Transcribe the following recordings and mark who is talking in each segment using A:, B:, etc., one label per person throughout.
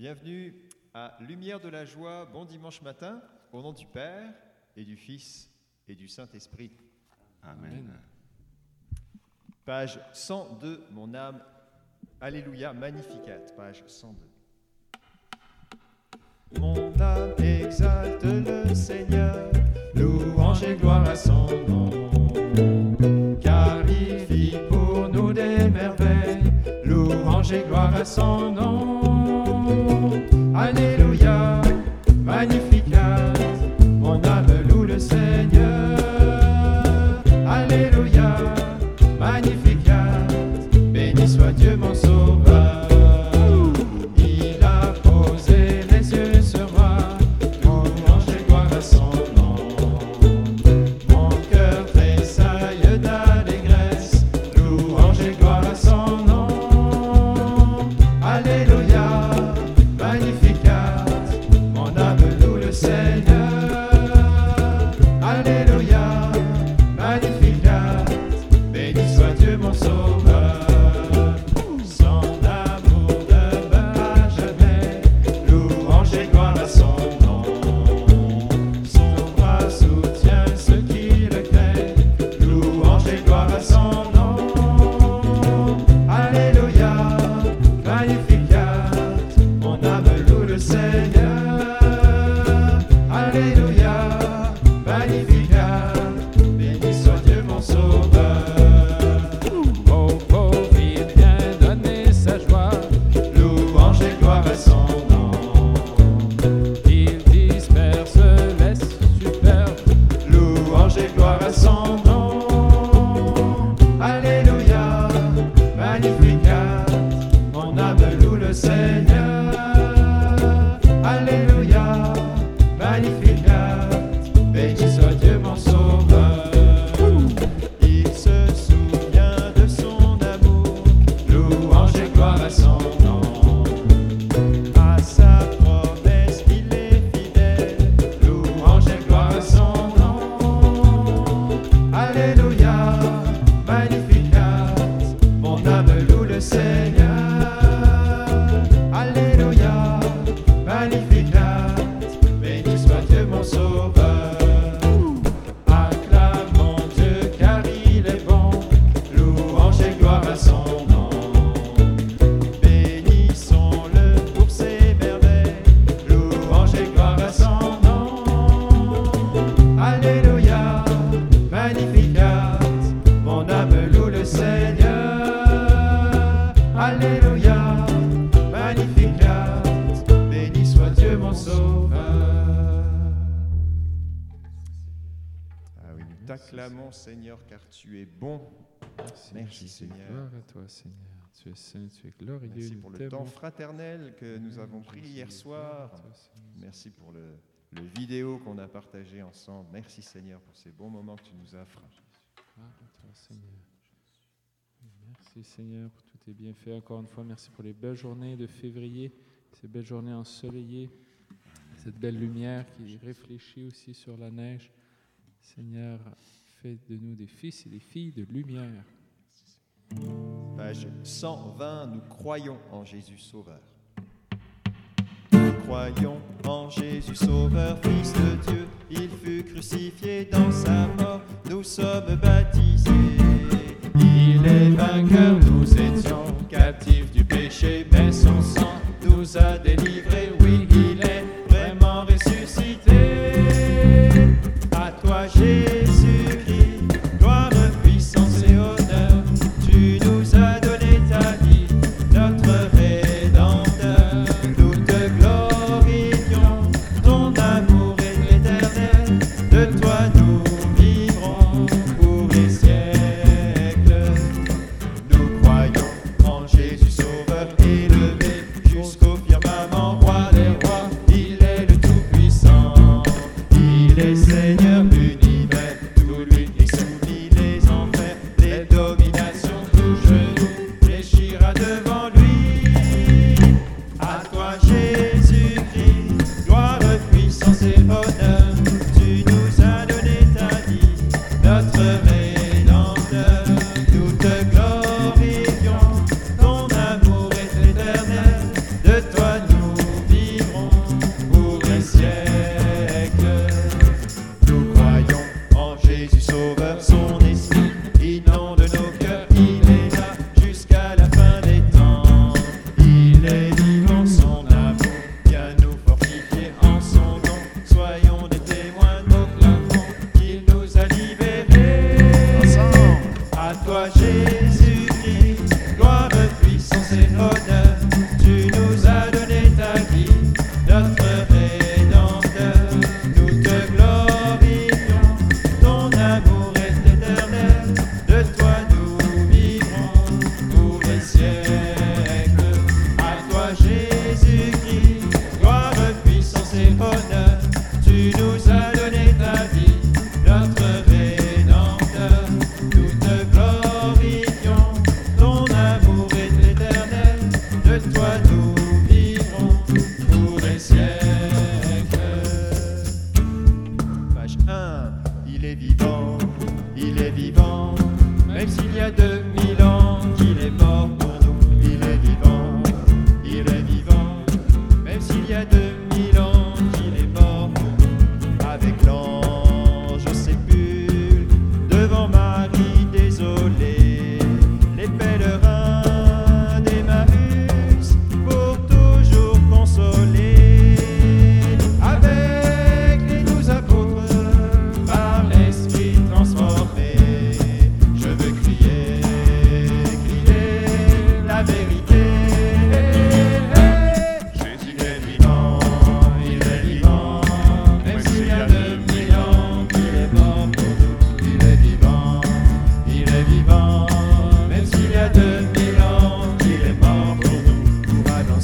A: Bienvenue à Lumière de la joie, bon dimanche matin, au nom du Père et du Fils et du Saint-Esprit.
B: Amen.
A: Page 102, mon âme, Alléluia, Magnificat, page 102. Mon âme exalte le Seigneur, louange et gloire à son nom. Car il vit pour nous des merveilles, louange et gloire à son nom. Alléluia, t'acclamons Seigneur car tu es bon. Merci. Seigneur.
C: Gloire à toi, Seigneur. Tu es saint, tu es glorieux.
A: Merci pour le temps fraternel que nous avons pris hier soir.
C: toi.
A: Merci pour le, le vidéo qu'on a partagé ensemble. Merci Seigneur pour ces bons moments que tu nous offres.
C: Gloire à toi, Seigneur. Merci, Seigneur, pour tous tes bienfaits. Encore une fois, merci pour les belles journées de février, ces belles journées ensoleillées, cette belle lumière qui réfléchit aussi sur la neige. Seigneur, fais de nous des fils et des filles de lumière.
A: Page 120, nous croyons en Jésus Sauveur. Nous croyons en Jésus Sauveur, Fils de Dieu. Il fut crucifié dans sa mort, nous sommes baptisés. Il est vainqueur, nous étions captifs du péché, mais son sang nous a délivrés. Nous vivrons pour des siècles. Page 1, il est vivant, il est vivant, même s'il y a deux.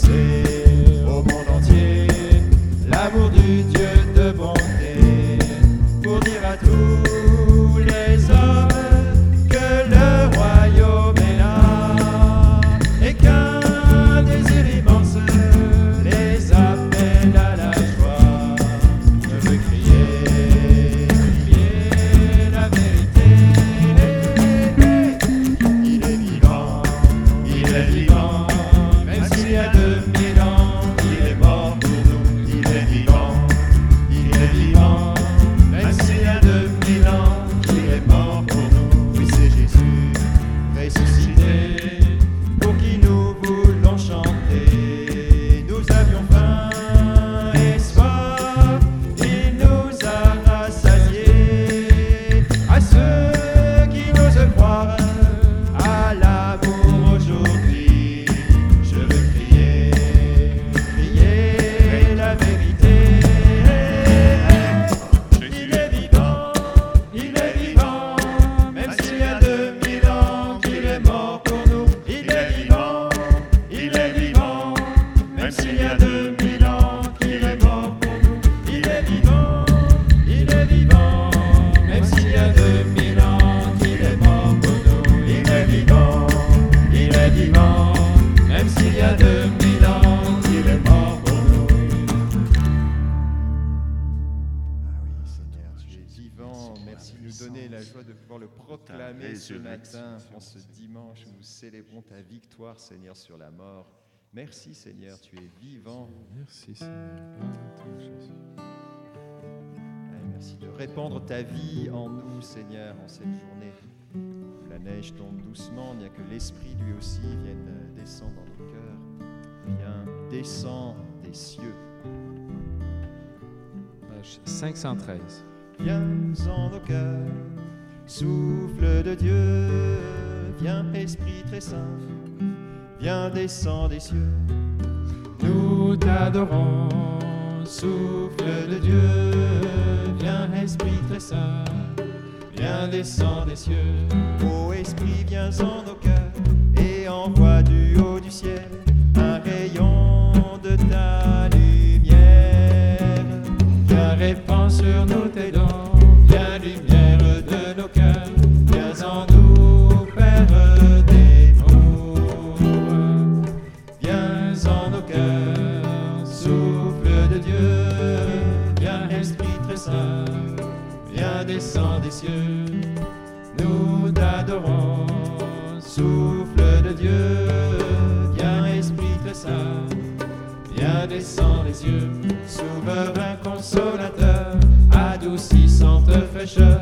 A: say. à demi. Ce matin, en ce dimanche nous célébrons ta victoire, Seigneur, sur la mort. Merci, Seigneur, tu es vivant.
C: Merci Seigneur.
A: Merci de répandre ta vie en nous, Seigneur, en cette journée. La neige tombe doucement, bien que l'Esprit lui aussi vienne euh, descendre nos cœurs. Des cieux.
C: Page 513.
A: Viens en nos cœurs, souffle de Dieu, viens Esprit très saint, viens descends des cieux. Nous t'adorons, souffle de Dieu, viens Esprit très saint, viens descends des cieux. Ô Esprit, viens en nos cœurs et envoie du Descends les yeux, souverain consolateur, adoucissante fraîcheur,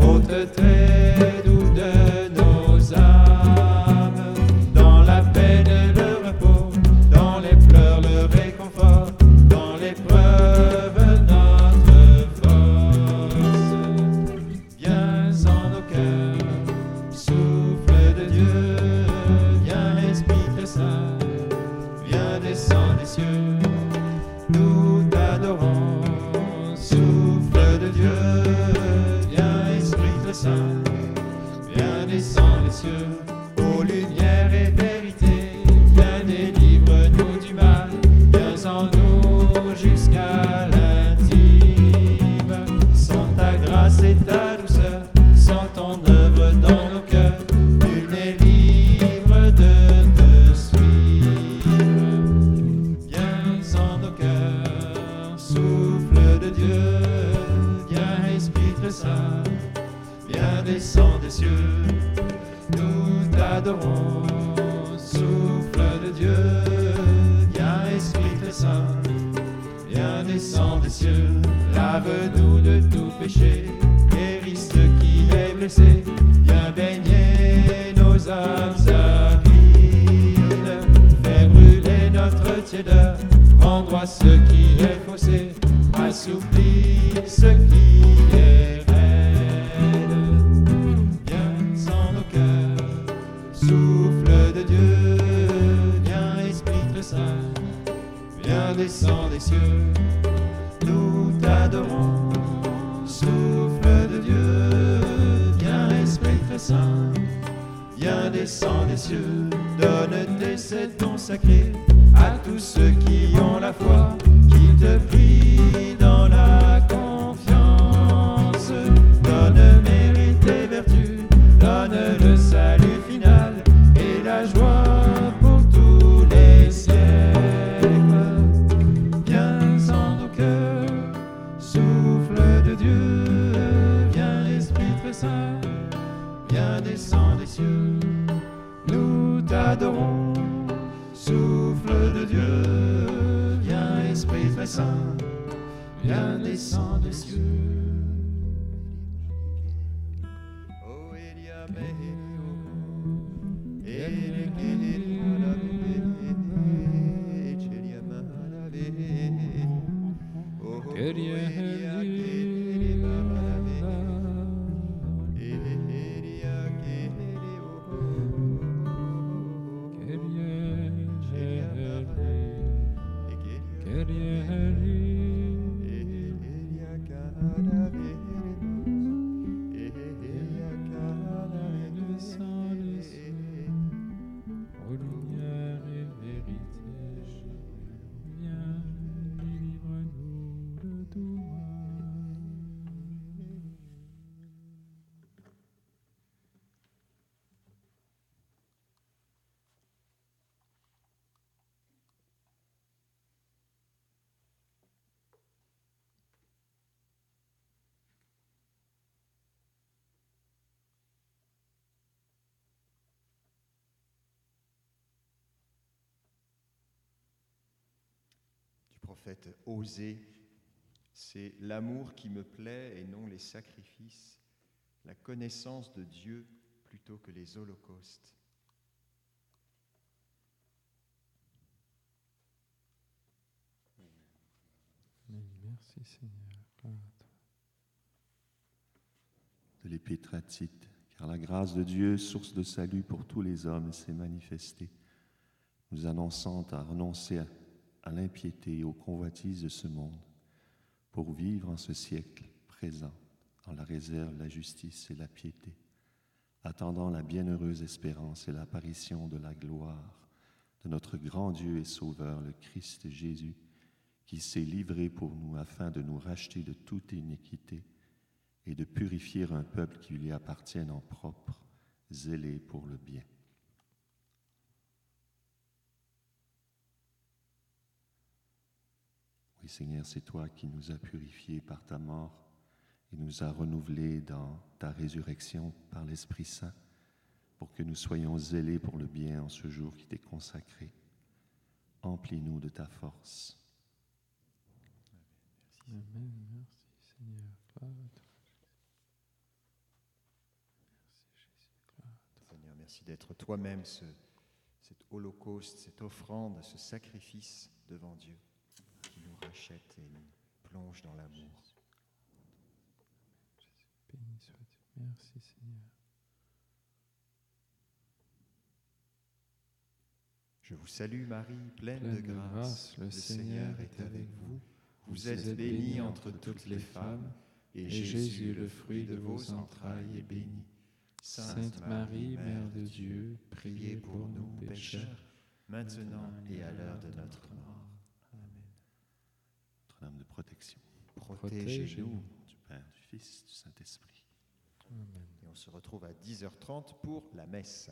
A: ôte très doux de nos âmes. Dans la peine le repos, dans les pleurs le réconfort, dans l'épreuve notre force. Viens en nos cœurs, souffle de Dieu, viens Esprit très saint. Viens descends des cieux, notre tiédeur, rends droit ce qui est faussé, assouplis ce qui est raide. Viens en nos cœurs, souffle de Dieu, viens Esprit très saint, viens descends des cieux, nous t'adorons, souffle de Dieu, viens Esprit très saint, viens descends des cieux, donne tes sept dons sacrés à tous ceux qui ont la foi, qui te prient Dieu, viens Esprit très saint, viens descends des cieux. Fait oser. C'est l'amour qui me plaît et non les sacrifices, la connaissance de Dieu plutôt que les holocaustes.
C: Merci Seigneur.
B: De l'épître à Tite, car la grâce de Dieu, source de salut pour tous les hommes, s'est manifestée, nous annonçant à renoncer à, à l'impiété et aux convoitises de ce monde, pour vivre en ce siècle présent, dans la réserve, la justice et la piété, attendant la bienheureuse espérance et l'apparition de la gloire de notre grand Dieu et Sauveur, le Christ Jésus, qui s'est livré pour nous afin de nous racheter de toute iniquité et de purifier un peuple qui lui appartienne en propre, zélé pour le bien. Oui Seigneur, c'est toi qui nous as purifiés par ta mort et nous as renouvelés dans ta résurrection par l'Esprit Saint pour que nous soyons zélés pour le bien en ce jour qui t'est consacré. Emplis-nous de ta force.
C: Amen. Merci Seigneur. Merci Jésus.
A: Seigneur, merci d'être toi-même ce, cet holocauste, cette offrande, ce sacrifice devant Dieu qui nous rachète et nous plonge dans l'amour.
C: Béni sois-tu. Merci Seigneur.
A: Je vous salue Marie, pleine,
C: Pleine
A: de grâce,
C: le Seigneur est avec vous.
A: Vous êtes bénie entre toutes les femmes, et
C: Et
A: Jésus, le fruit de vos entrailles, est béni.
C: Sainte Marie, Mère de Dieu, priez pour nous pécheurs,
A: maintenant et à l'heure de notre mort.
B: Notre-Dame de protection,
A: Protégez-nous.
B: du Père, du Fils, du Saint-Esprit.
C: Amen.
A: Et on se retrouve à 10h30 pour la messe.